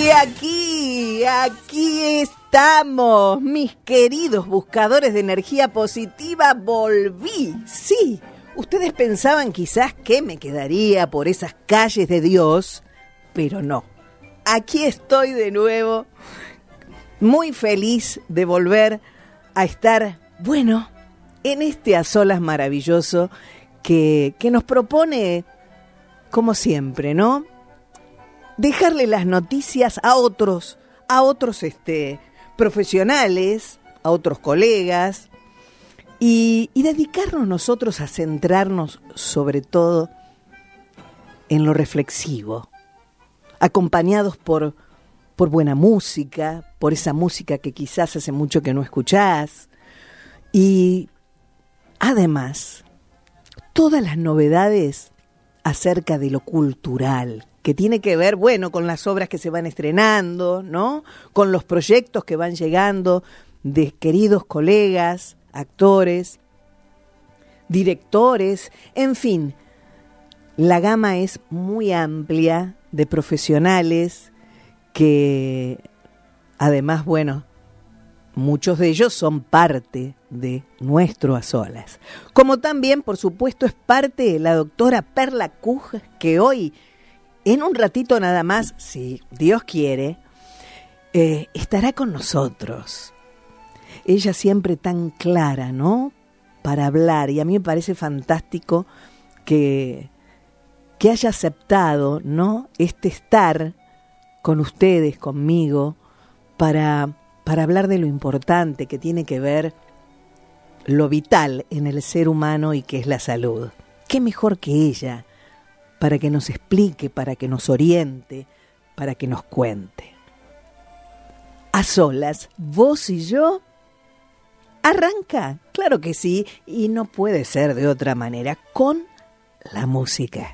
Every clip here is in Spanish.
Y aquí, aquí estamos, mis queridos buscadores de energía positiva, volví. Sí, ustedes pensaban quizás que me quedaría por esas calles de Dios, pero no. Aquí estoy de nuevo, muy feliz de volver a estar, bueno, en este a solas maravilloso que, que nos propone, como siempre, ¿no? Dejarle las noticias a otros, a otros este, profesionales, a otros colegas, y, dedicarnos nosotros a centrarnos sobre todo en lo reflexivo, acompañados por, por buena música, por esa música que quizás hace mucho que no escuchás, y además todas las novedades acerca de lo cultural, que tiene que ver, bueno, con las obras que se van estrenando, ¿no? Con los proyectos que van llegando de queridos colegas, actores, directores, en fin, la gama es muy amplia de profesionales que además, bueno, muchos de ellos son parte de nuestro a solas. Como también, por supuesto, es parte de la doctora Perla Cuj, que hoy en un ratito nada más, si Dios quiere, eh, estará con nosotros. Ella siempre tan clara, ¿no? Para hablar. Y a mí me parece fantástico que, que haya aceptado, ¿no? Este estar con ustedes, conmigo, para, para hablar de lo importante que tiene que ver lo vital en el ser humano y que es la salud. ¿Qué mejor que ella? Para que nos explique, para que nos oriente, para que nos cuente. A solas, vos y yo, arranca, claro que sí, y no puede ser de otra manera, con la música.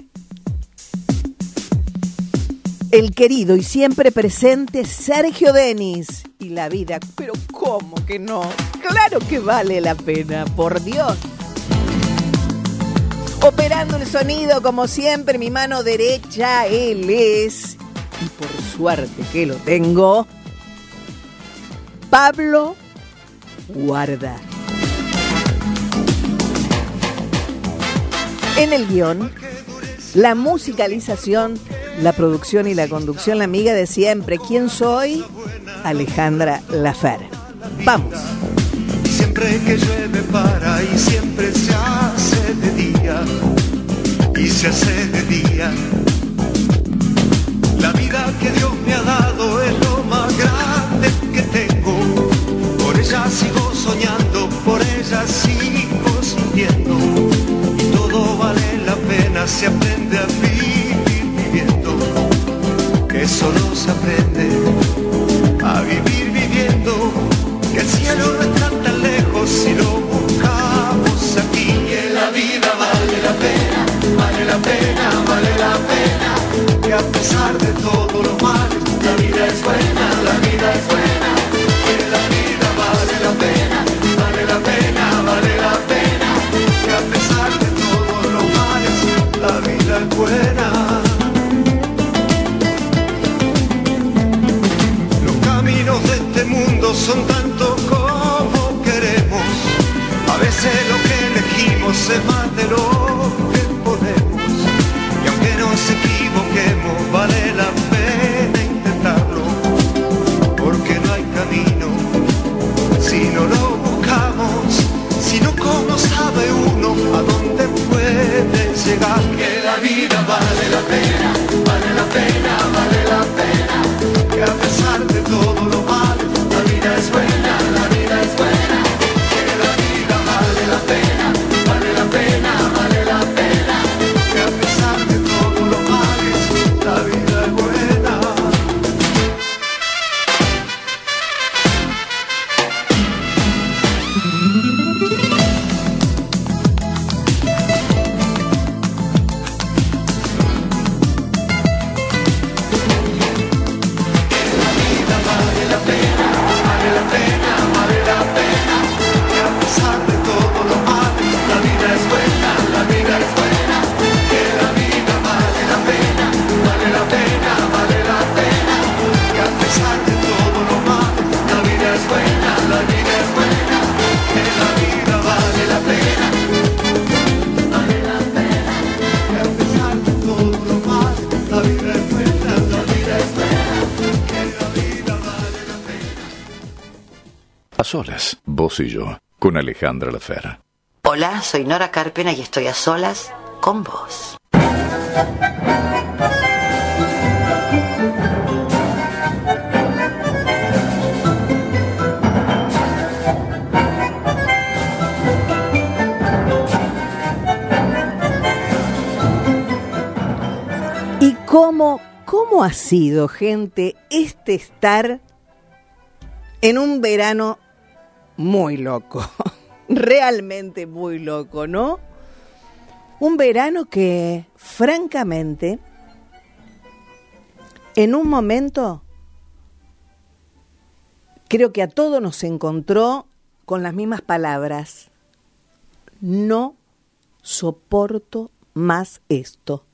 El querido y siempre presente Sergio Denis y la vida, pero ¿cómo que no? Claro que vale la pena, por Dios. Operando el sonido, como siempre, mi mano derecha, él es, y por suerte que lo tengo, Pablo Guarda. En el guion, la musicalización, la producción y la conducción, la amiga de siempre. ¿Quién soy? Alejandra Lafer. Vamos. Siempre que llueve para y siempre se hace de día y se hace de día. La vida que Dios me ha dado vos y yo, con Alejandra Lafera. Hola, soy Nora Carpena y estoy a solas con vos. ¿Y cómo, cómo ha sido, gente, este estar en un verano muy loco? Realmente muy loco, ¿no? Un verano que, francamente, en un momento, creo que a todos nos encontró con las mismas palabras. No soporto más esto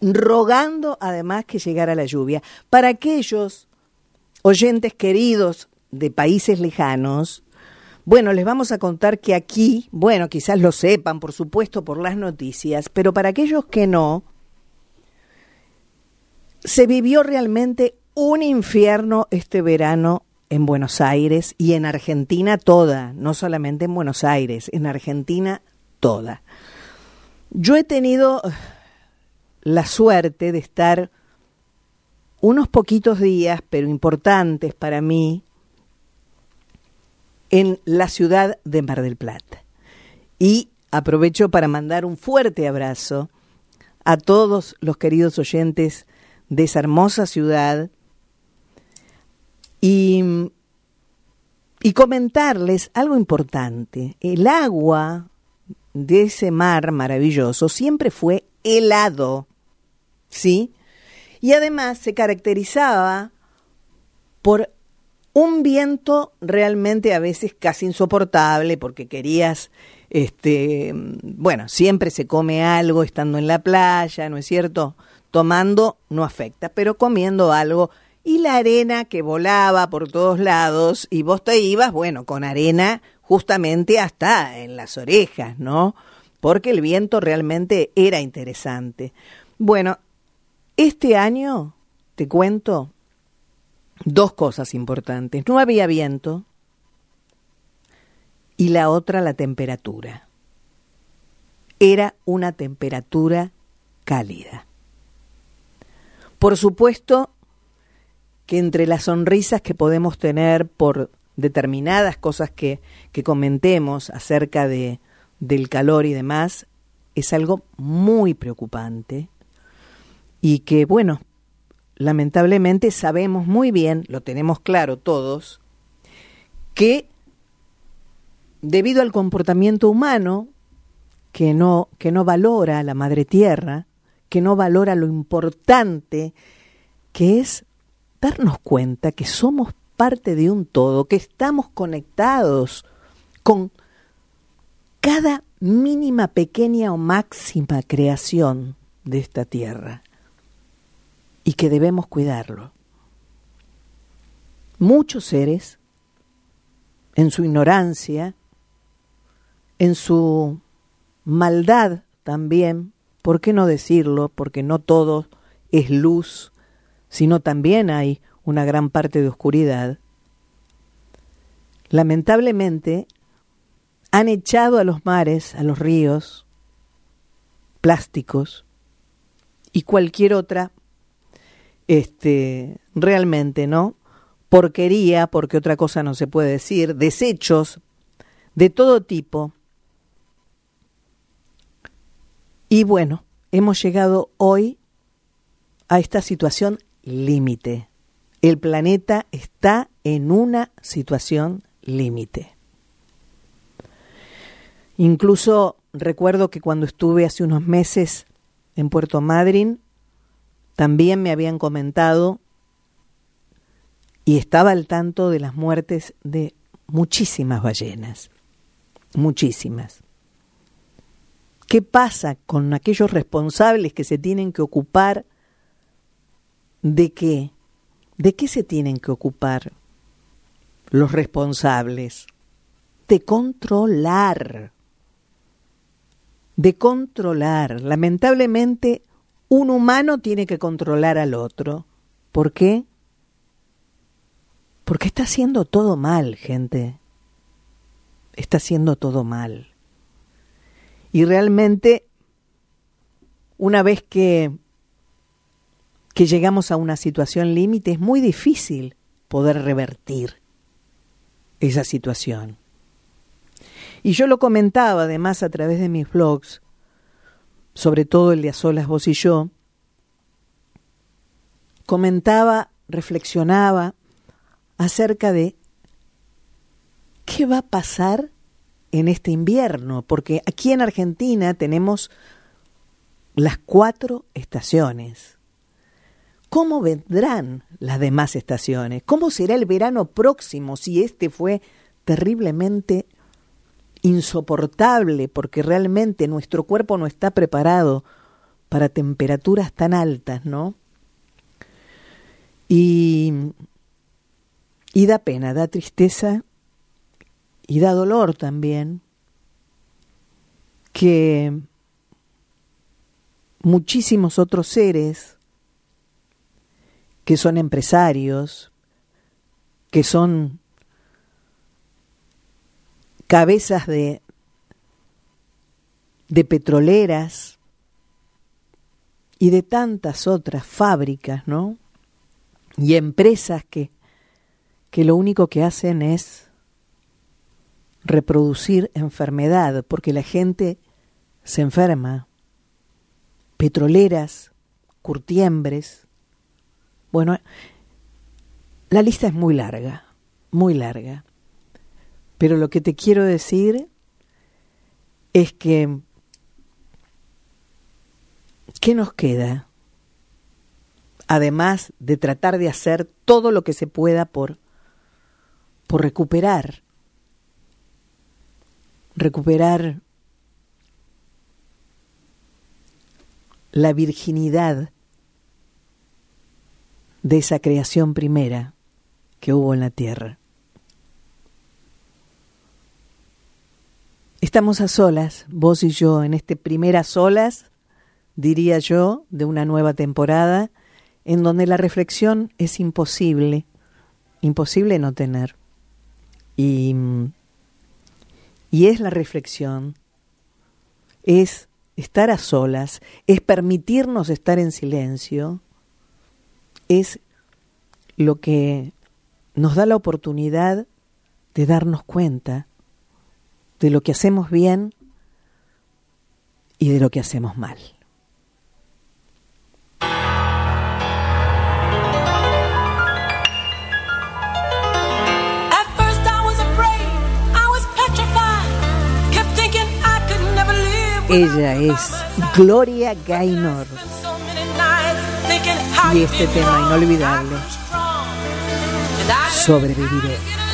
rogando además que llegara la lluvia. Para aquellos oyentes queridos de países lejanos, bueno, les vamos a contar que aquí, bueno, quizás lo sepan, por supuesto, por las noticias, pero para aquellos que no, se vivió realmente un infierno este verano en Buenos Aires y en Argentina toda, no solamente en Buenos Aires, en Argentina toda. Yo he tenido la suerte de estar unos poquitos días, pero importantes para mí, en la ciudad de Mar del Plata. Y aprovecho para mandar un fuerte abrazo a todos los queridos oyentes de esa hermosa ciudad y, y comentarles algo importante. El agua de ese mar maravilloso siempre fue helado, ¿sí? Y además se caracterizaba por un viento realmente a veces casi insoportable porque querías, este, bueno, siempre se come algo estando en la playa, ¿no es cierto? Tomando no afecta, pero comiendo algo y la arena que volaba por todos lados y vos te ibas, bueno, con arena justamente hasta en las orejas, ¿no? Porque el viento realmente era interesante. Bueno, este año, te cuento, dos cosas importantes. No había viento y la otra la temperatura. Era una temperatura cálida. Por supuesto que entre las sonrisas que podemos tener por determinadas cosas que, que comentemos acerca de, del calor y demás, es algo muy preocupante y que, bueno, lamentablemente sabemos muy bien, lo tenemos claro todos, que debido al comportamiento humano, que no, que no valora a la madre tierra, que no valora lo importante que es darnos cuenta que somos parte de un todo, que estamos conectados con cada mínima, pequeña o máxima creación de esta tierra y que debemos cuidarlo. Muchos seres, en su ignorancia, en su maldad también, ¿por qué no decirlo? Porque no todo es luz, sino también hay una gran parte de oscuridad. Lamentablemente, han echado a los mares, a los ríos, plásticos y cualquier otra este, realmente, ¿no? Porquería, porque otra cosa no se puede decir, desechos de todo tipo. Y bueno, hemos llegado hoy a esta situación límite. El planeta está en una situación límite. Incluso recuerdo que cuando estuve hace unos meses en Puerto Madryn, también me habían comentado y estaba al tanto de las muertes de muchísimas ballenas, muchísimas. ¿Qué pasa con aquellos responsables que se tienen que ocupar de qué? ¿De qué se tienen que ocupar los responsables? De controlar. De controlar. Lamentablemente un humano tiene que controlar al otro. ¿Por qué? Porque está haciendo todo mal, gente. Está haciendo todo mal. Y realmente, una vez que, que llegamos a una situación límite, es muy difícil poder revertir esa situación. Y yo lo comentaba además a través de mis blogs, sobre todo el de A Solas Vos y Yo, comentaba, reflexionaba acerca de qué va a pasar en este invierno, porque aquí en Argentina tenemos las cuatro estaciones. ¿Cómo vendrán las demás estaciones? ¿Cómo será el verano próximo si este fue terriblemente insoportable porque realmente nuestro cuerpo no está preparado para temperaturas tan altas, ¿no? Y, y da pena, da tristeza y da dolor también que muchísimos otros seres que son empresarios, que son cabezas de, de petroleras y de tantas otras fábricas, ¿no? Y empresas que, que lo único que hacen es reproducir enfermedad, porque la gente se enferma. Petroleras, curtiembres. Bueno, la lista es muy larga, muy larga. Pero lo que te quiero decir es que, ¿qué nos queda? Además de tratar de hacer todo lo que se pueda por, por recuperar recuperar la virginidad de esa creación primera que hubo en la tierra. Estamos a solas, vos y yo, en este primera solas, diría yo, de una nueva temporada, en donde la reflexión es imposible, imposible no tener. Y y es la reflexión, es estar a solas, es permitirnos estar en silencio, es lo que nos da la oportunidad de darnos cuenta de lo que hacemos bien y de lo que hacemos mal. Ella es Gloria Gaynor. Y este tema inolvidable, sobreviviré.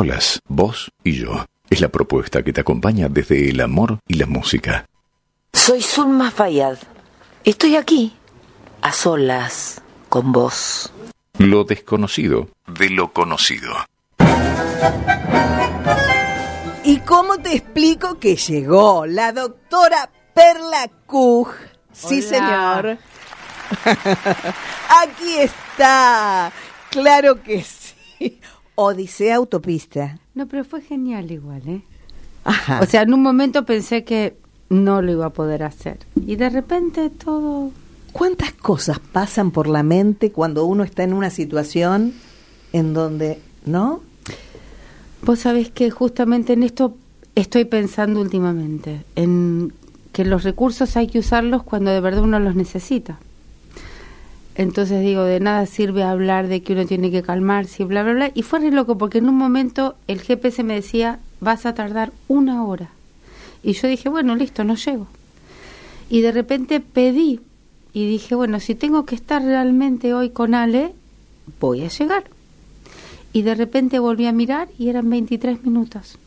Solas, vos y yo. Es la propuesta que te acompaña desde el amor y la música. Soy Zulma Fayad. Estoy aquí, a solas, con vos. Lo desconocido de lo conocido. ¿Y cómo te explico que llegó la doctora Perla Cuj? Sí, señor. Aquí está. Claro que sí. Odisea Autopista. No, pero fue genial igual, ¿eh? Ajá. O sea, en un momento pensé que no lo iba a poder hacer. Y de repente todo... ¿Cuántas cosas pasan por la mente cuando uno está en una situación en donde, ¿no? Vos sabés que justamente en esto estoy pensando últimamente, en que los recursos hay que usarlos cuando de verdad uno los necesita. Entonces digo, de nada sirve hablar de que uno tiene que calmarse bla, bla, bla. Y fue re loco porque en un momento el GPS me decía, vas a tardar una hora. Y yo dije, bueno, listo, no llego. Y de repente pedí y dije, bueno, si tengo que estar realmente hoy con Ale, voy a llegar. Y de repente volví a mirar y eran 23 minutos.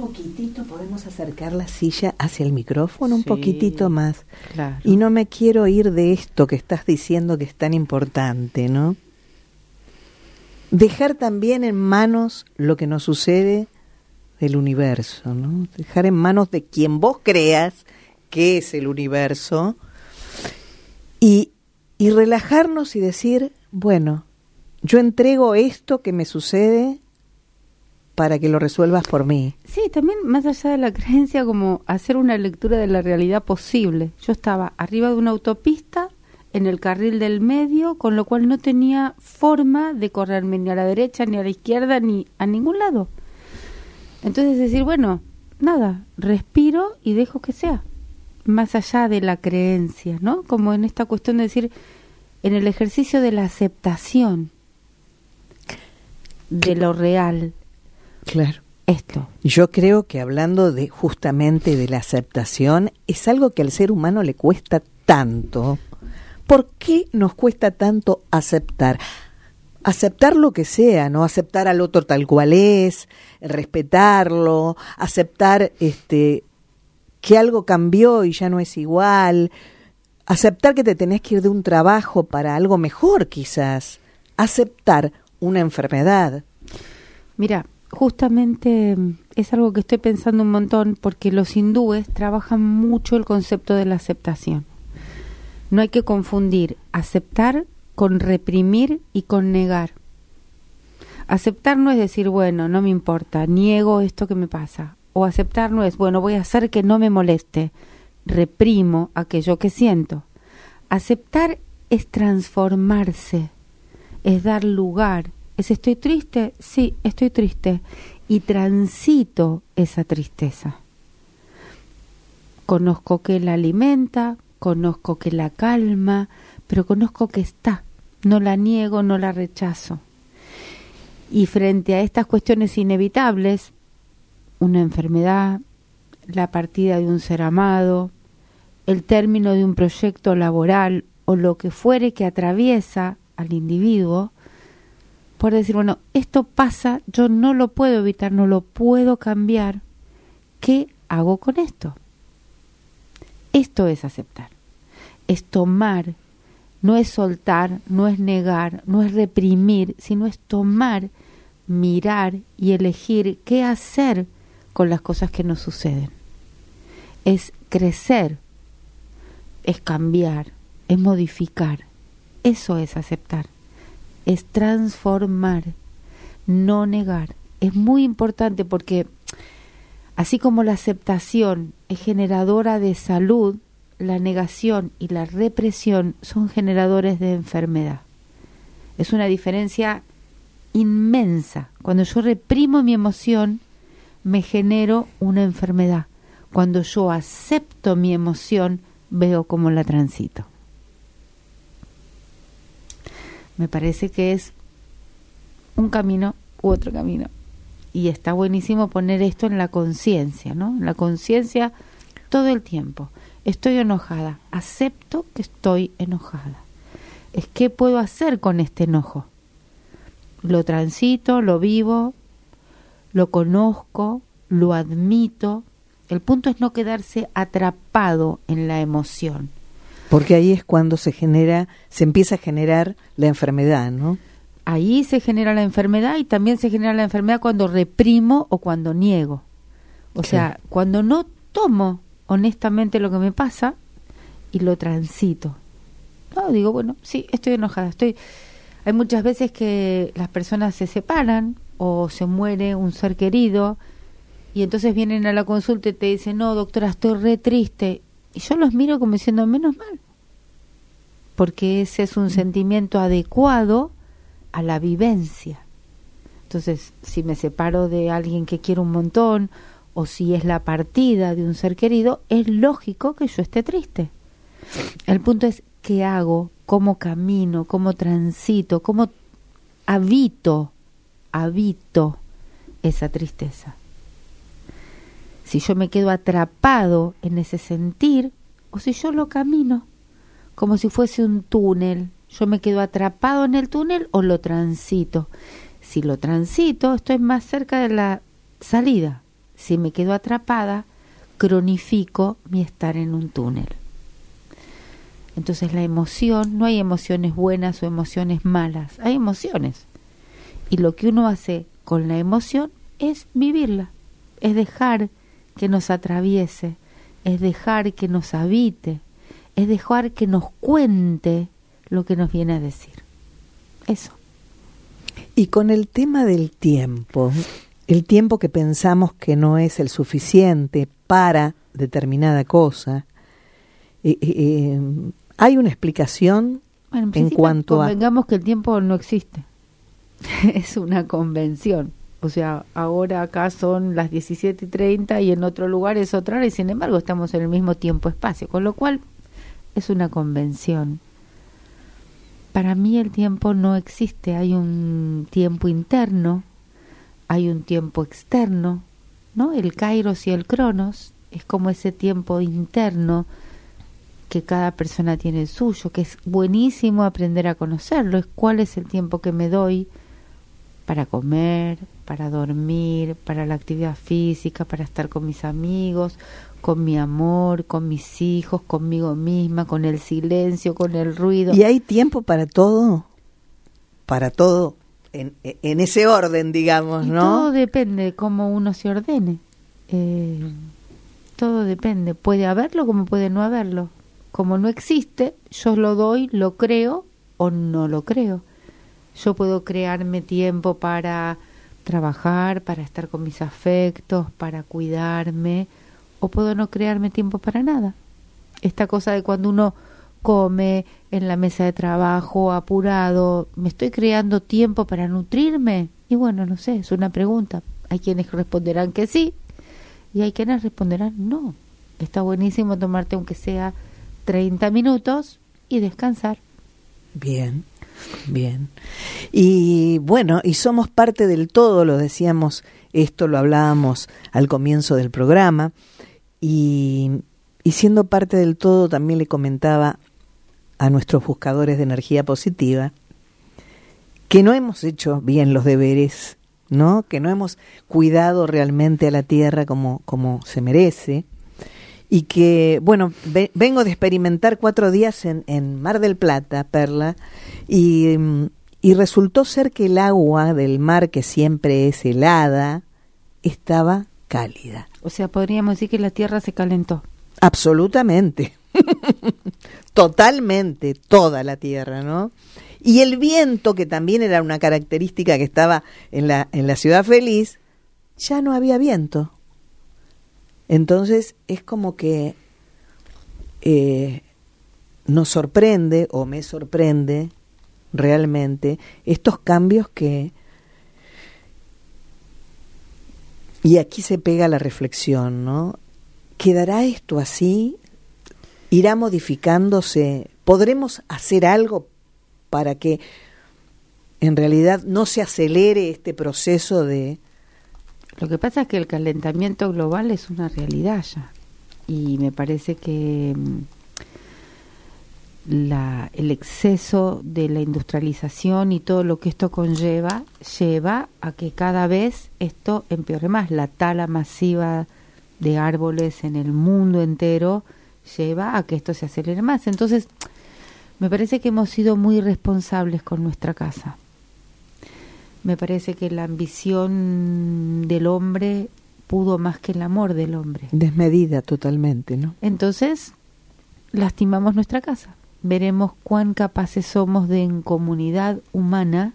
Poquitito podemos acercar la silla hacia el micrófono, un Sí, poquitito más. Claro. Y no me quiero ir de esto que estás diciendo que es tan importante, ¿no? Dejar también en manos lo que nos sucede del universo, ¿no? Dejar en manos de quien vos creas que es el universo y, y relajarnos y decir, bueno, yo entrego esto que me sucede para que lo resuelvas por mí. Sí, también más allá de la creencia, como hacer una lectura de la realidad posible. Yo estaba arriba de una autopista, en el carril del medio, con lo cual no tenía forma de correrme ni a la derecha, ni a la izquierda, ni a ningún lado. Entonces decir, bueno, nada, respiro y dejo que sea. Más allá de la creencia, ¿no? Como en esta cuestión de decir, en el ejercicio de la aceptación de lo real, Claro. esto. Yo creo que hablando de justamente de la aceptación, es algo que al ser humano le cuesta tanto. ¿Por qué nos cuesta tanto aceptar? Aceptar lo que sea, no aceptar al otro tal cual es, respetarlo, aceptar este que algo cambió y ya no es igual, aceptar que te tenés que ir de un trabajo para algo mejor quizás, aceptar una enfermedad. Mira, justamente mm, es algo que estoy pensando un montón porque los hindúes trabajan mucho el concepto de la aceptación. No hay que confundir aceptar con reprimir y con negar. Aceptar no es decir, bueno, no me importa, niego esto que me pasa. O aceptar no es, bueno, voy a hacer que no me moleste, reprimo aquello que siento. Aceptar es transformarse, es dar lugar, es estoy triste, sí, estoy triste, y transito esa tristeza. Conozco que la alimenta, conozco que la calma, pero conozco que está, no la niego, no la rechazo. Y frente a estas cuestiones inevitables, una enfermedad, la partida de un ser amado, el término de un proyecto laboral o lo que fuere que atraviesa al individuo, por decir, bueno, esto pasa, yo no lo puedo evitar, no lo puedo cambiar, ¿qué hago con esto? Esto es aceptar, es tomar, no es soltar, no es negar, no es reprimir, sino es tomar, mirar y elegir qué hacer con las cosas que nos suceden. Es crecer, es cambiar, es modificar. Eso es aceptar, es transformar, no negar. Es muy importante porque así como la aceptación es generadora de salud, la negación y la represión son generadores de enfermedad. Es una diferencia inmensa. Cuando yo reprimo mi emoción, me genero una enfermedad. Cuando yo acepto mi emoción, veo cómo la transito. Me parece que es un camino u otro camino. Y está buenísimo poner esto en la conciencia, ¿no? En la conciencia todo el tiempo. Estoy enojada, acepto que estoy enojada. es qué puedo hacer con este enojo. Lo transito, lo vivo, lo conozco, lo admito. El punto es no quedarse atrapado en la emoción. Porque ahí es cuando se genera, se empieza a generar la enfermedad, ¿no? Ahí se genera la enfermedad y también se genera la enfermedad cuando reprimo o cuando niego. O sea, cuando no tomo honestamente lo que me pasa y lo transito. No, digo, bueno, sí, estoy enojada, estoy hay muchas veces que las personas se separan o se muere un ser querido y entonces vienen a la consulta y te dicen, no, doctora, estoy re triste. Y yo los miro como diciendo, menos mal, porque ese es un mm. sentimiento adecuado a la vivencia. Entonces, si me separo de alguien que quiero un montón o si es la partida de un ser querido, es lógico que yo esté triste. El punto es qué hago, cómo camino, cómo transito, cómo habito, habito esa tristeza. Si yo me quedo atrapado en ese sentir o si yo lo camino como si fuese un túnel, yo me quedo atrapado en el túnel o lo transito. Si lo transito, estoy más cerca de la salida. Si me quedo atrapada, cronifico mi estar en un túnel. Entonces la emoción, no hay emociones buenas o emociones malas, hay emociones. Y lo que uno hace con la emoción es vivirla, es dejar que nos atraviese, es dejar que nos habite, es dejar que nos cuente lo que nos viene a decir. Eso. Y con el tema del tiempo, el tiempo que pensamos que no es el suficiente para determinada cosa, eh, eh, eh, ¿Hay una explicación en, cuanto a... Convengamos que el tiempo no existe. es una convención. O sea, ahora acá son las 17 y 30 y en otro lugar es otra hora y sin embargo estamos en el mismo tiempo-espacio, con lo cual es una convención. Para mí el tiempo no existe, hay un tiempo interno, hay un tiempo externo, ¿no? El kairos y el cronos es como ese tiempo interno que cada persona tiene el suyo, que es buenísimo aprender a conocerlo, es cuál es el tiempo que me doy para comer, para dormir, para la actividad física, para estar con mis amigos, con mi amor, con mis hijos, conmigo misma, con el silencio, con el ruido. ¿Y hay tiempo para todo? Para todo, en, en ese orden, digamos, ¿no? Todo depende de cómo uno se ordene. Eh, todo depende. Puede haberlo como puede no haberlo como no existe, yo lo doy, lo creo o no lo creo. Yo puedo crearme tiempo para trabajar, para estar con mis afectos, para cuidarme, o puedo no crearme tiempo para nada. Esta cosa de cuando uno come en la mesa de trabajo apurado, ¿me estoy creando tiempo para nutrirme? Y bueno, no sé, es una pregunta. Hay quienes responderán que sí y hay quienes responderán no. Está buenísimo tomarte aunque sea 30 minutos y descansar. Bien, bien. Y bueno, y somos parte del todo, lo decíamos, esto lo hablábamos al comienzo del programa, y, y siendo parte del todo también le comentaba a nuestros buscadores de energía positiva que no hemos hecho bien los deberes, ¿no? Que no hemos cuidado realmente a la tierra como, como se merece, y que, bueno, vengo de experimentar cuatro días en, en Mar del Plata, Perla, y, y resultó ser que el agua del mar, que siempre es helada, estaba cálida. O sea, podríamos decir que la tierra se calentó. Absolutamente. Totalmente, toda la tierra, ¿no? Y el viento, que también era una característica que estaba en la, en la ciudad feliz, ya no había viento. Entonces es como que eh, nos sorprende o me sorprende realmente estos cambios que... Y aquí se pega la reflexión, ¿no? ¿Quedará esto así? ¿Irá modificándose? ¿Podremos hacer algo para que en realidad no se acelere este proceso de, lo que pasa es que el calentamiento global es una realidad ya y me parece que mm, la, el exceso de la industrialización y todo lo que esto conlleva lleva a que cada vez esto empeore más. La tala masiva de árboles en el mundo entero lleva a que esto se acelere más. Entonces, me parece que hemos sido muy responsables con nuestra casa. Me parece que la ambición del hombre pudo más que el amor del hombre. Desmedida totalmente, ¿no? Entonces, lastimamos nuestra casa. Veremos cuán capaces somos de en comunidad humana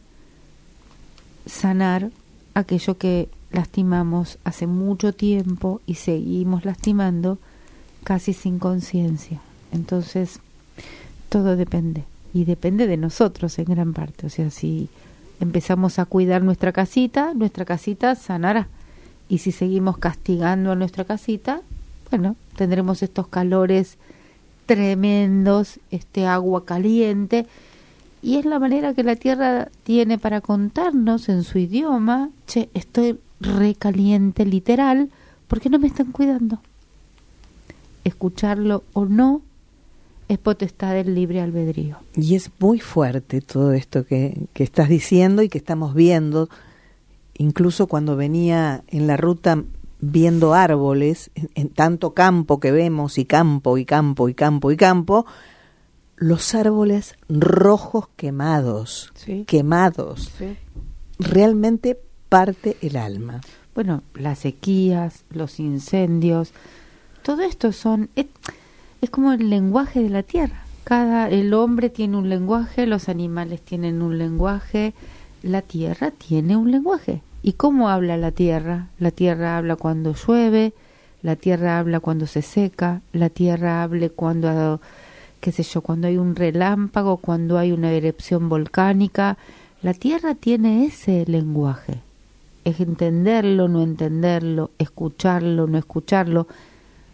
sanar aquello que lastimamos hace mucho tiempo y seguimos lastimando casi sin conciencia. Entonces, todo depende. Y depende de nosotros en gran parte. O sea, si empezamos a cuidar nuestra casita, nuestra casita sanará. Y si seguimos castigando a nuestra casita, bueno, tendremos estos calores tremendos, este agua caliente, y es la manera que la tierra tiene para contarnos en su idioma, che, estoy recaliente literal, porque no me están cuidando. Escucharlo o no es potestad del libre albedrío. Y es muy fuerte todo esto que, que estás diciendo y que estamos viendo, incluso cuando venía en la ruta viendo árboles, en, tanto campo que vemos, y campo, y campo, y campo, y campo, los árboles rojos quemados, quemados. Realmente parte el alma. Bueno, las sequías, los incendios, todo esto son es como el lenguaje de la tierra. Cada el hombre tiene un lenguaje, los animales tienen un lenguaje, la tierra tiene un lenguaje. ¿Y cómo habla la tierra? La tierra habla cuando llueve, la tierra habla cuando se seca, la tierra habla cuando, qué sé yo, cuando hay un relámpago, cuando hay una erupción volcánica. La tierra tiene ese lenguaje. Es entenderlo, no entenderlo, escucharlo, no escucharlo,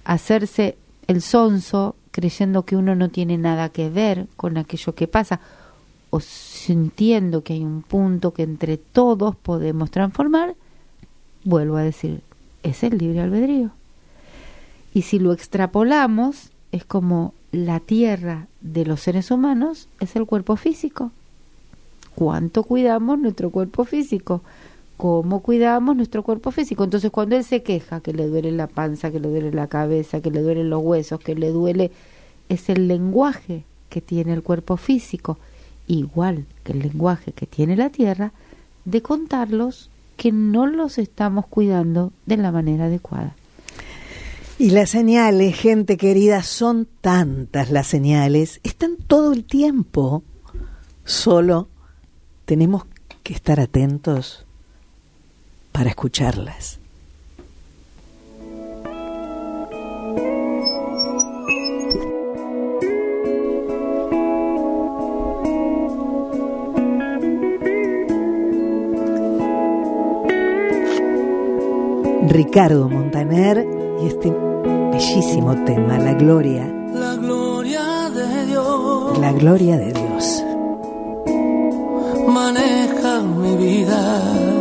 hacerse el sonso creyendo que uno no tiene nada que ver con aquello que pasa o sintiendo que hay un punto que entre todos podemos transformar, vuelvo a decir, es el libre albedrío. Y si lo extrapolamos, es como la tierra de los seres humanos es el cuerpo físico. ¿Cuánto cuidamos nuestro cuerpo físico? ¿Cómo cuidamos nuestro cuerpo físico? Entonces, cuando él se queja que le duele la panza, que le duele la cabeza, que le duelen los huesos, que le duele, es el lenguaje que tiene el cuerpo físico igual que el lenguaje que tiene la Tierra, de contarlos que no los estamos cuidando de la manera adecuada. Y las señales, gente querida, son tantas las señales, están todo el tiempo. Solo tenemos que estar atentos para escucharlas. Ricardo Montaner y este bellísimo tema, La Gloria. La gloria de Dios. La gloria de Dios. Maneja mi vida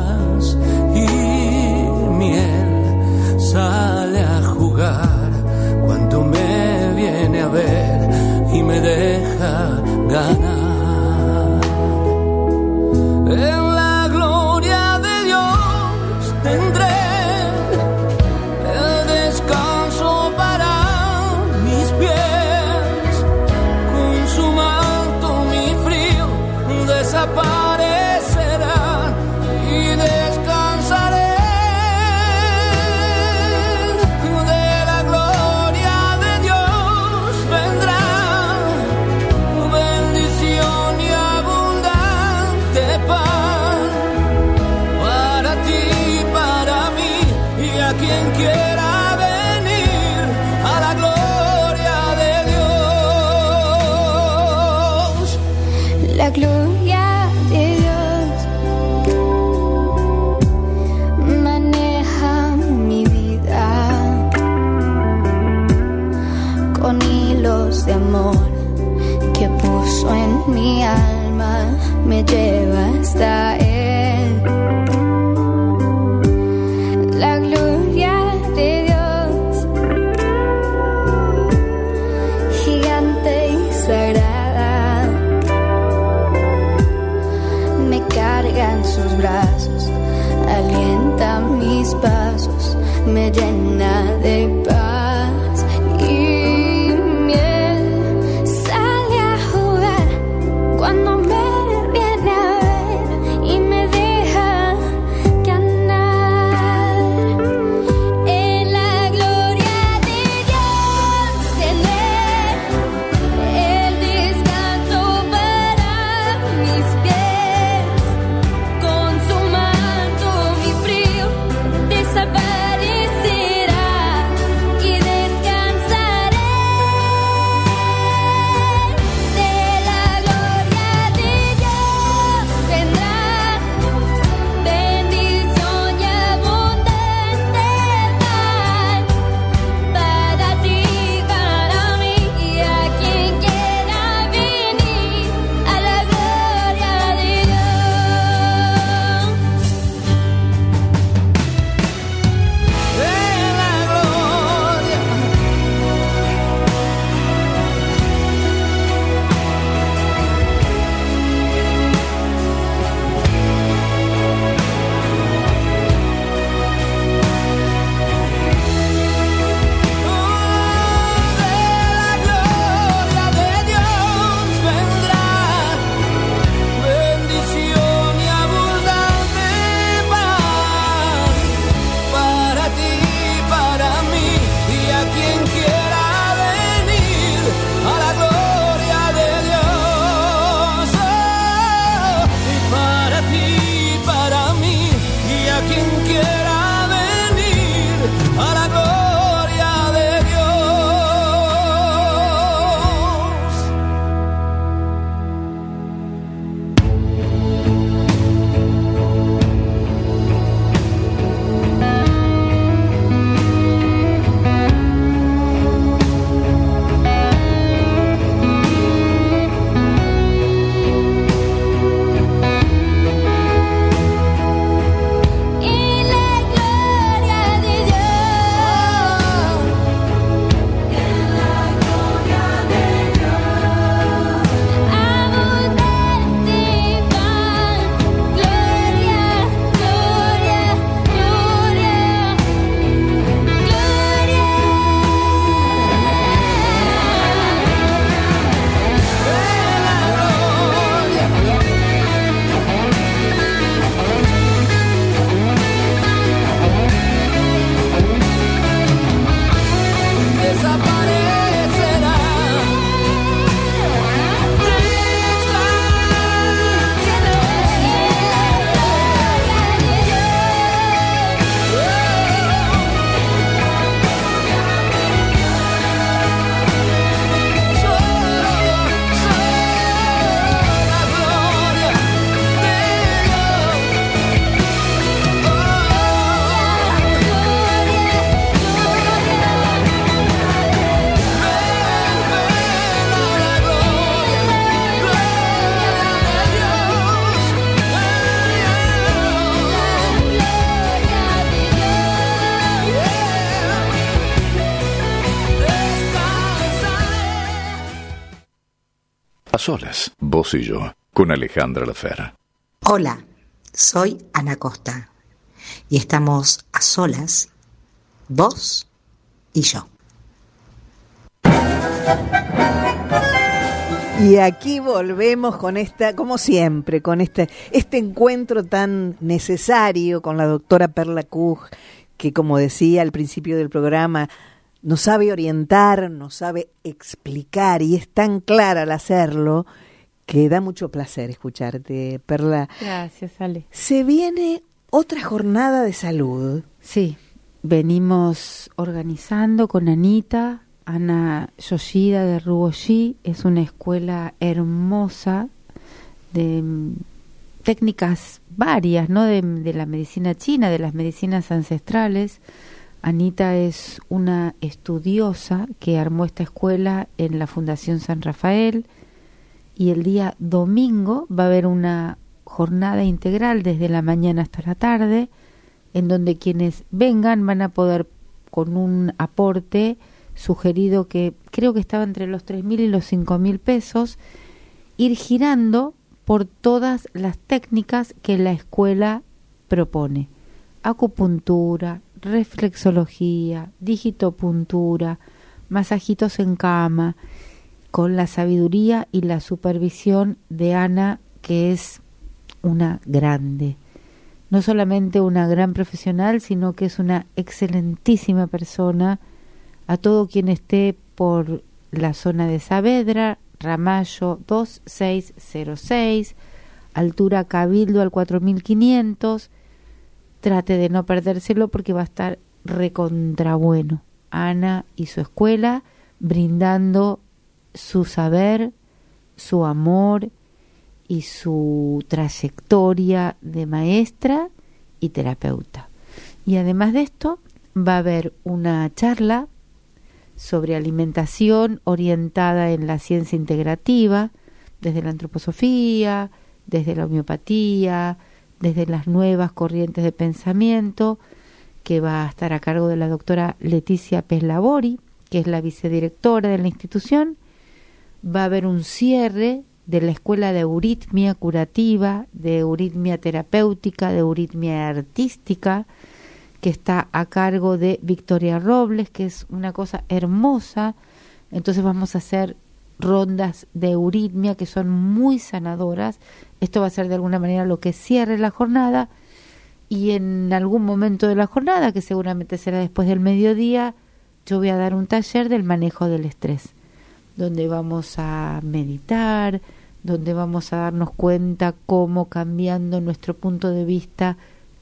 cuando me viene a ver y me deja ganar. Me lleva solas, vos y yo, con Alejandra Lafera. Hola, soy Ana Costa y estamos a solas, vos y yo. Y aquí volvemos con esta, como siempre, con este, este encuentro tan necesario con la doctora Perla Kuj, que como decía al principio del programa, nos sabe orientar, nos sabe explicar y es tan clara al hacerlo que da mucho placer escucharte, Perla. Gracias, Ale. Se viene otra jornada de salud. Sí, venimos organizando con Anita, Ana Yoshida de Rugoshi, es una escuela hermosa de técnicas varias, ¿no? De, de la medicina china, de las medicinas ancestrales. Anita es una estudiosa que armó esta escuela en la Fundación San Rafael y el día domingo va a haber una jornada integral desde la mañana hasta la tarde en donde quienes vengan van a poder con un aporte sugerido que creo que estaba entre los 3.000 y los 5.000 pesos, ir girando por todas las técnicas que la escuela propone. Acupuntura, reflexología, digitopuntura, masajitos en cama, con la sabiduría y la supervisión de Ana, que es una grande. No solamente una gran profesional, sino que es una excelentísima persona. A todo quien esté por la zona de Saavedra, Ramallo 2606, altura Cabildo al 4500. Trate de no perdérselo porque va a estar recontra bueno. Ana y su escuela brindando su saber, su amor y su trayectoria de maestra y terapeuta. Y además de esto, va a haber una charla sobre alimentación orientada en la ciencia integrativa, desde la antroposofía, desde la homeopatía, desde las nuevas corrientes de pensamiento, que va a estar a cargo de la doctora Leticia Peslabori, que es la vicedirectora de la institución. Va a haber un cierre de la Escuela de Euritmia Curativa, de Euritmia Terapéutica, de Euritmia Artística, que está a cargo de Victoria Robles, que es una cosa hermosa. Entonces vamos a hacer rondas de euritmia que son muy sanadoras. Esto va a ser de alguna manera lo que cierre la jornada y en algún momento de la jornada, que seguramente será después del mediodía, yo voy a dar un taller del manejo del estrés, donde vamos a meditar, donde vamos a darnos cuenta cómo cambiando nuestro punto de vista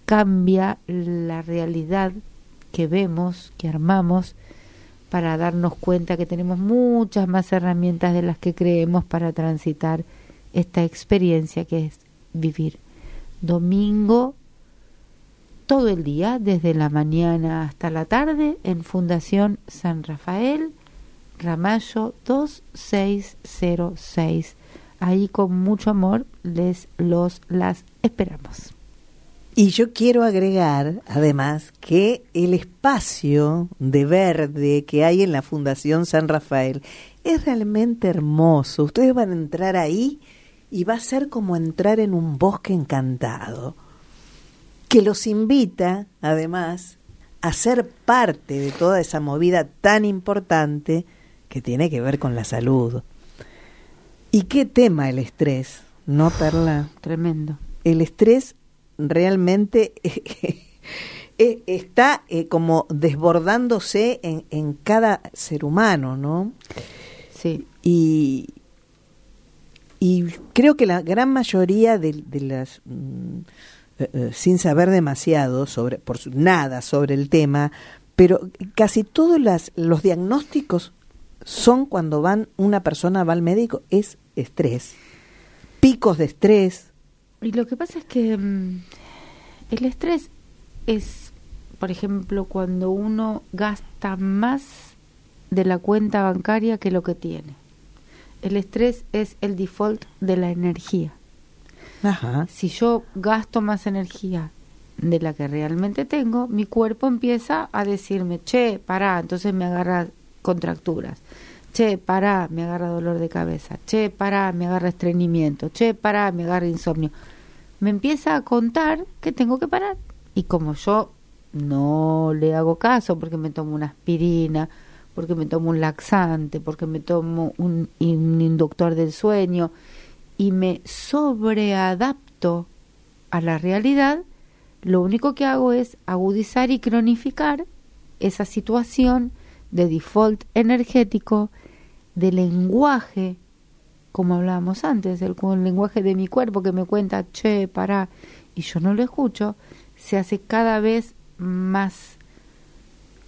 cambia la realidad que vemos, que armamos, para darnos cuenta que tenemos muchas más herramientas de las que creemos para transitar esta experiencia que es vivir. Domingo, todo el día, desde la mañana hasta la tarde, en Fundación San Rafael, Ramallo 2606. Ahí con mucho amor les los las esperamos. Y yo quiero agregar, además, que el espacio de verde que hay en la Fundación San Rafael es realmente hermoso. Ustedes van a entrar ahí y va a ser como entrar en un bosque encantado, que los invita, además, a ser parte de toda esa movida tan importante que tiene que ver con la salud. ¿Y qué tema el estrés? ¿No, Perla? Tremendo. El estrés realmente eh, está eh, como desbordándose en, en cada ser humano, ¿no? Sí. Y, y creo que la gran mayoría de, las, mm, eh, eh, sin saber demasiado sobre, por su- nada sobre el tema, pero casi todos las, los diagnósticos son cuando van, una persona va al médico, es estrés, picos de estrés, Y lo que pasa es que mm, el estrés es, por ejemplo, cuando uno gasta más de la cuenta bancaria que lo que tiene. El estrés es el default de la energía. Ajá. Si yo gasto más energía de la que realmente tengo, mi cuerpo empieza a decirme, che, pará, entonces me agarra contracturas. Che, pará, me agarra dolor de cabeza. Che, pará, me agarra estreñimiento. Che, pará, me agarra insomnio. Me empieza a contar que tengo que parar. Y como yo no le hago caso porque me tomo una aspirina, porque me tomo un laxante, porque me tomo un, un inductor del sueño y me sobreadapto a la realidad, lo único que hago es agudizar y cronificar esa situación de default energético, de lenguaje, como hablábamos antes, el, lenguaje de mi cuerpo que me cuenta, che, pará, y yo no lo escucho, se hace cada vez más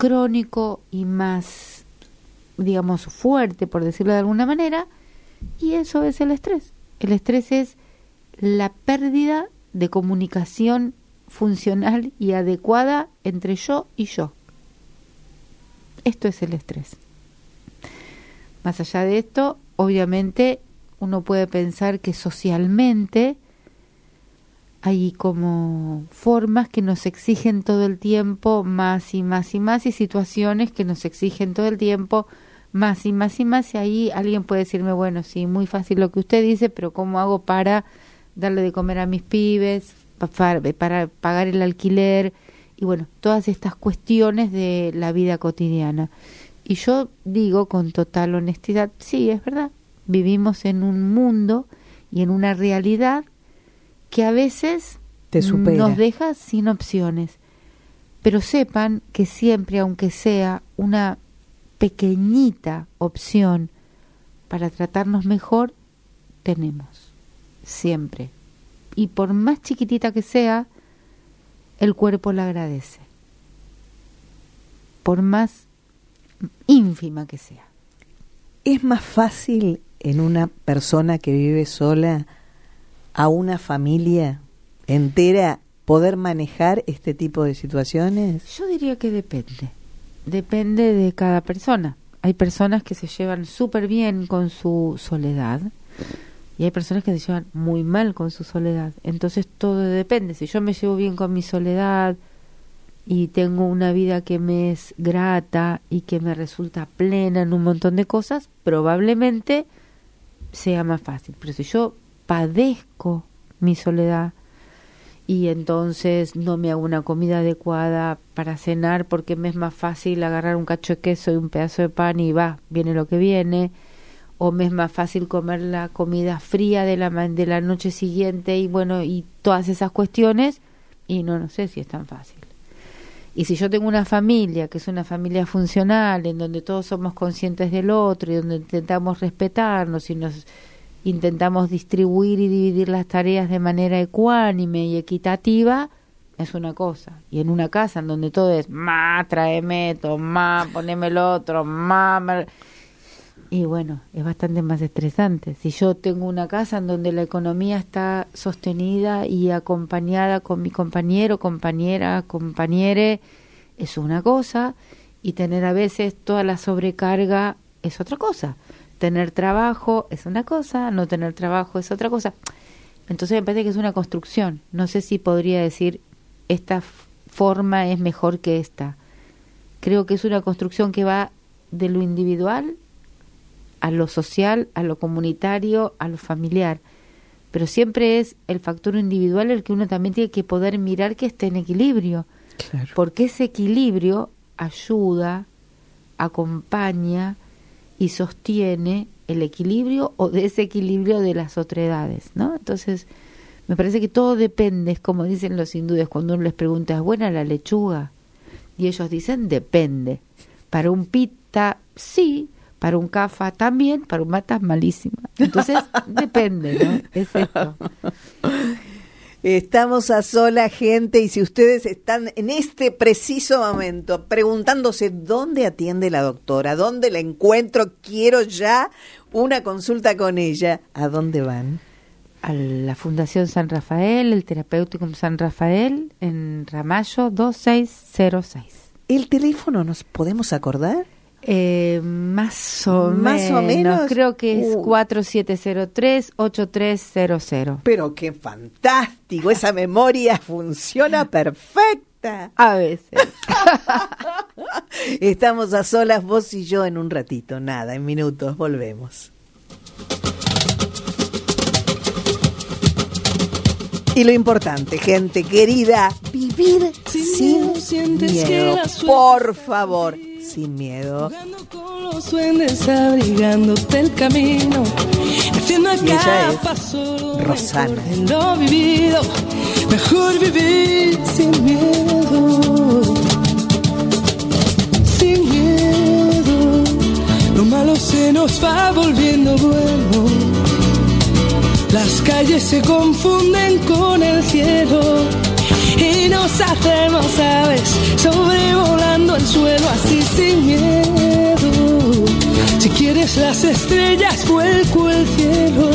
crónico y más, digamos, fuerte, por decirlo de alguna manera, y eso es el estrés. El estrés es la pérdida de comunicación funcional y adecuada entre yo y yo. Esto es el estrés. Más allá de esto, obviamente uno puede pensar que socialmente hay como formas que nos exigen todo el tiempo más y más y más y situaciones que nos exigen todo el tiempo más y más y más y ahí alguien puede decirme, bueno, sí, muy fácil lo que usted dice, pero ¿cómo hago para darle de comer a mis pibes, pa- para, para pagar el alquiler y bueno, todas estas cuestiones de la vida cotidiana? Y yo digo con total honestidad, sí, es verdad, vivimos en un mundo y en una realidad que a veces Te supera. nos deja sin opciones. Pero sepan que siempre, aunque sea una pequeñita opción para tratarnos mejor, tenemos. Siempre. Y por más chiquitita que sea, el cuerpo la agradece. Por más ínfima que sea. ¿Es más fácil en una persona que vive sola a una familia entera poder manejar este tipo de situaciones? Yo diría que depende. Depende de cada persona. Hay personas que se llevan súper bien con su soledad y hay personas que se llevan muy mal con su soledad. Entonces todo depende. Si yo me llevo bien con mi soledad y tengo una vida que me es grata y que me resulta plena en un montón de cosas, probablemente sea más fácil. Pero si yo padezco mi soledad y entonces no me hago una comida adecuada para cenar porque me es más fácil agarrar un cacho de queso y un pedazo de pan y va, viene lo que viene, o me es más fácil comer la comida fría de la de la noche siguiente y bueno, y todas esas cuestiones y no no sé si es tan fácil. Y si yo tengo una familia que es una familia funcional, en donde todos somos conscientes del otro y donde intentamos respetarnos y nos intentamos distribuir y dividir las tareas de manera ecuánime y equitativa, es una cosa. Y en una casa en donde todo es, ma, tráeme esto, ma, poneme el otro, ma, ma", y bueno, es bastante más estresante. Si yo tengo una casa en donde la economía está sostenida y acompañada con mi compañero, compañera, compañere, es una cosa, y tener a veces toda la sobrecarga es otra cosa. Tener trabajo es una cosa, no tener trabajo es otra cosa. Entonces me parece que es una construcción. No sé si podría decir esta forma es mejor que esta. Creo que es una construcción que va de lo individual a lo social, a lo comunitario, a lo familiar. Pero siempre es el factor individual el que uno también tiene que poder mirar que esté en equilibrio. Claro. Porque ese equilibrio ayuda, acompaña y sostiene el equilibrio o desequilibrio de las otredades, ¿no? Entonces, me parece que todo depende, es como dicen los hindúes cuando uno les pregunta, ¿es buena la lechuga? Y ellos dicen, depende. Para un pita, sí, para un kafa también, para un mata malísima. Entonces, depende, ¿no? Es esto. Estamos a sola gente y si ustedes están en este preciso momento preguntándose dónde atiende la doctora, dónde la encuentro, quiero ya una consulta con ella, ¿a dónde van? a la Fundación San Rafael, el Terapéutico San Rafael, en Ramallo 2606. ¿El teléfono nos podemos acordar? Eh, más o Más o menos. Creo que es Uh. 4703-8300. Pero qué fantástico, esa memoria funciona perfecta. A veces. Estamos a solas vos y yo en un ratito, nada, en minutos, volvemos. Y lo importante, gente querida, vivir Sin sin, miedo, sientes que la Por favor, sin miedo. Jugando con los duendes, abrigándote el camino. Haciendo a cada paso Rosana. lo vivido. Mejor vivir sin miedo. Sin miedo. Lo malo se nos va volviendo bueno. Las calles se confunden con el cielo y nos hacemos aves sobrevolando el suelo así sin miedo. Si quieres las estrellas, vuelco el cielo.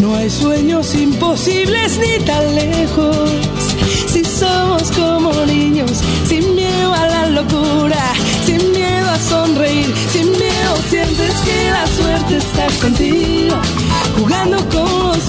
No hay sueños imposibles ni tan lejos. Si somos como niños, sin miedo a la locura, sin miedo a sonreír, sin miedo sientes que la suerte está contigo. Jugando con los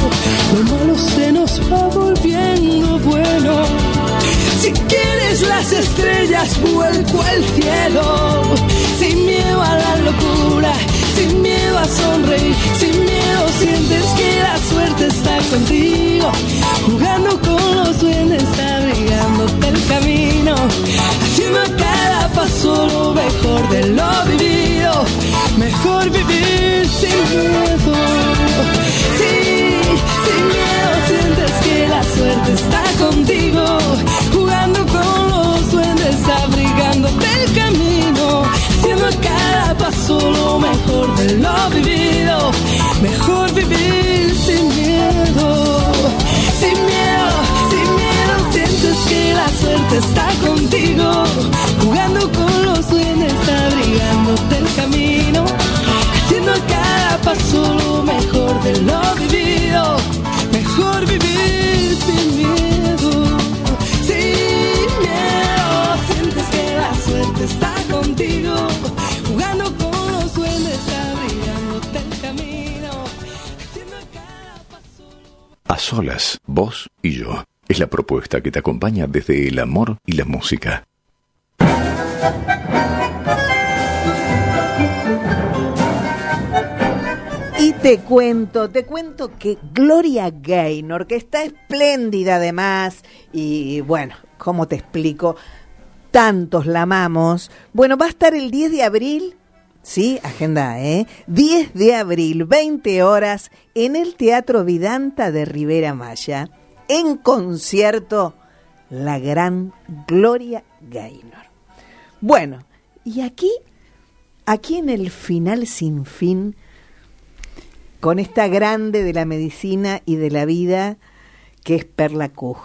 lo malo se nos va volviendo bueno. Si quieres las estrellas, vuelco al cielo. Sin miedo a la locura, sin miedo a sonreír, sin miedo sientes que la suerte está contigo. Jugando con los duendes, abrigándote el camino. Haciendo cada paso lo mejor de lo vivido. Mejor vivir sin miedo. Sin miedo sientes que la suerte está contigo. Jugando con los duendes, abrigándote el camino. Haciendo a cada paso lo mejor de lo vivido. Mejor vivir sin miedo. Sin miedo, sin miedo sientes que la suerte está contigo. Jugando con los duendes, abrigándote el camino. Paso lo mejor de lo vivido. Mejor vivir sin miedo. Sin miedo sientes que la suerte está contigo. Jugando con los duendes, abrigándote el camino. Haciendo cada paso A solas, vos y yo. Es la propuesta que te acompaña desde el amor y la música. Te cuento, te cuento que Gloria Gaynor, que está espléndida además, y bueno, ¿cómo te explico? Tantos la amamos. Bueno, va a estar el 10 de abril, sí, agenda, ¿eh? 10 de abril, 20 horas, en el Teatro Vidanta de Rivera Maya, en concierto, la gran Gloria Gaynor. Bueno, y aquí, aquí en el final sin fin, con esta grande de la medicina y de la vida que es Perla Kuj.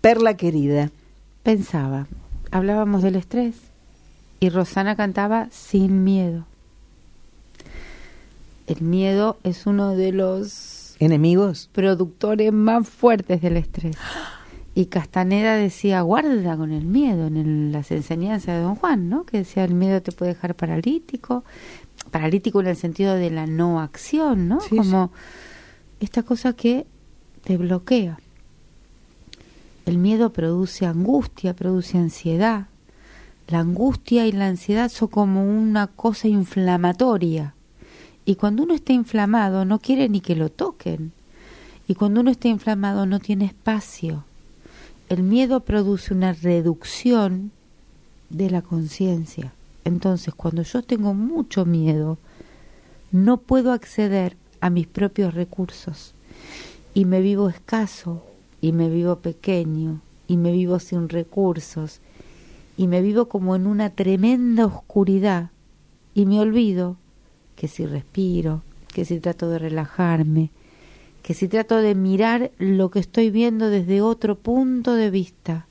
Perla querida, Pensaba, hablábamos del estrés y Rosana cantaba sin miedo. El miedo es uno de los enemigos. productores más fuertes del estrés. Y Castaneda decía, guarda con el miedo en el- las enseñanzas de Don Juan, ¿no? Que decía, el miedo te puede dejar paralítico, paralítico en el sentido de la no acción, ¿no? Sí, Como esta cosa que te bloquea. El miedo produce angustia, produce ansiedad. La angustia y la ansiedad son como una cosa inflamatoria. Y cuando uno está inflamado no quiere ni que lo toquen. Y cuando uno está inflamado no tiene espacio. El miedo produce una reducción de la conciencia. Entonces, cuando yo tengo mucho miedo, no puedo acceder a mis propios recursos. Y me vivo escaso, y me vivo pequeño, y me vivo sin recursos, y me vivo como en una tremenda oscuridad, y me olvido que si respiro, que si trato de relajarme, que si trato de mirar lo que estoy viendo desde otro punto de vista,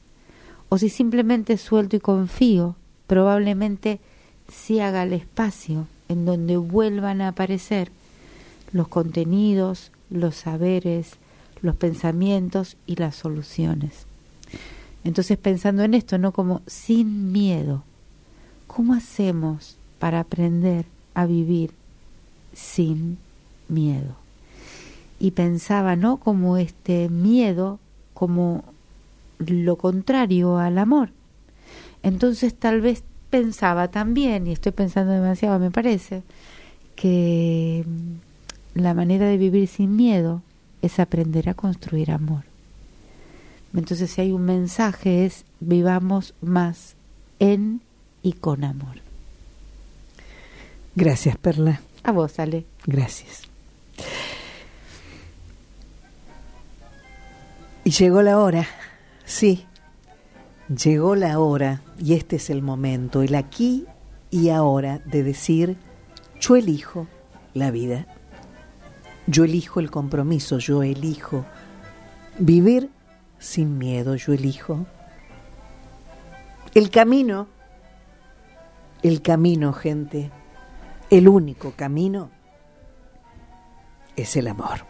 o si simplemente suelto y confío, probablemente se haga el espacio en donde vuelvan a aparecer los contenidos, los saberes, los pensamientos y las soluciones. Entonces pensando en esto, no como sin miedo, ¿cómo hacemos para aprender a vivir sin miedo? y pensaba, ¿no? Como este miedo, como lo contrario al amor. Entonces tal vez pensaba también, y estoy pensando demasiado me parece, que mm, la manera de vivir sin miedo es aprender a construir amor. Entonces si hay un mensaje es vivamos más en y con amor. Gracias, Perla. A vos, Ale. Gracias. Y llegó la hora, sí, llegó la hora y este es el momento, el aquí y ahora de decir, yo elijo la vida, yo elijo el compromiso, yo elijo vivir sin miedo, yo elijo el camino, el camino, gente, el único camino es el amor.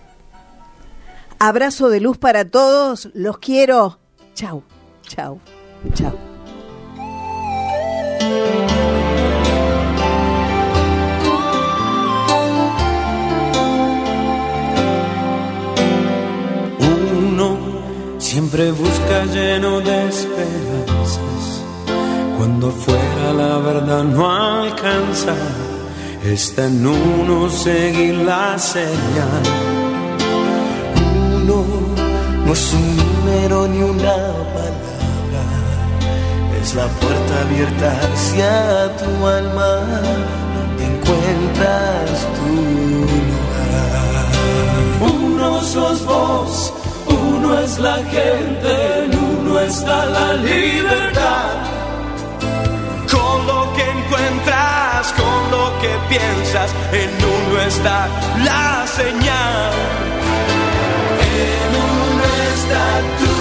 Abrazo de luz para todos, los quiero. Chau, chau, chau. Uno siempre busca lleno de esperanzas. Cuando fuera la verdad no alcanza, está en uno seguir la señal. Uno no es un número ni una es la puerta abierta hacia tu alma, donde encuentras tu lugar. Uno sos vos, uno es la gente, en uno está la libertad. Con lo que encuentras, con lo que piensas, en uno está la señal. En uno está tu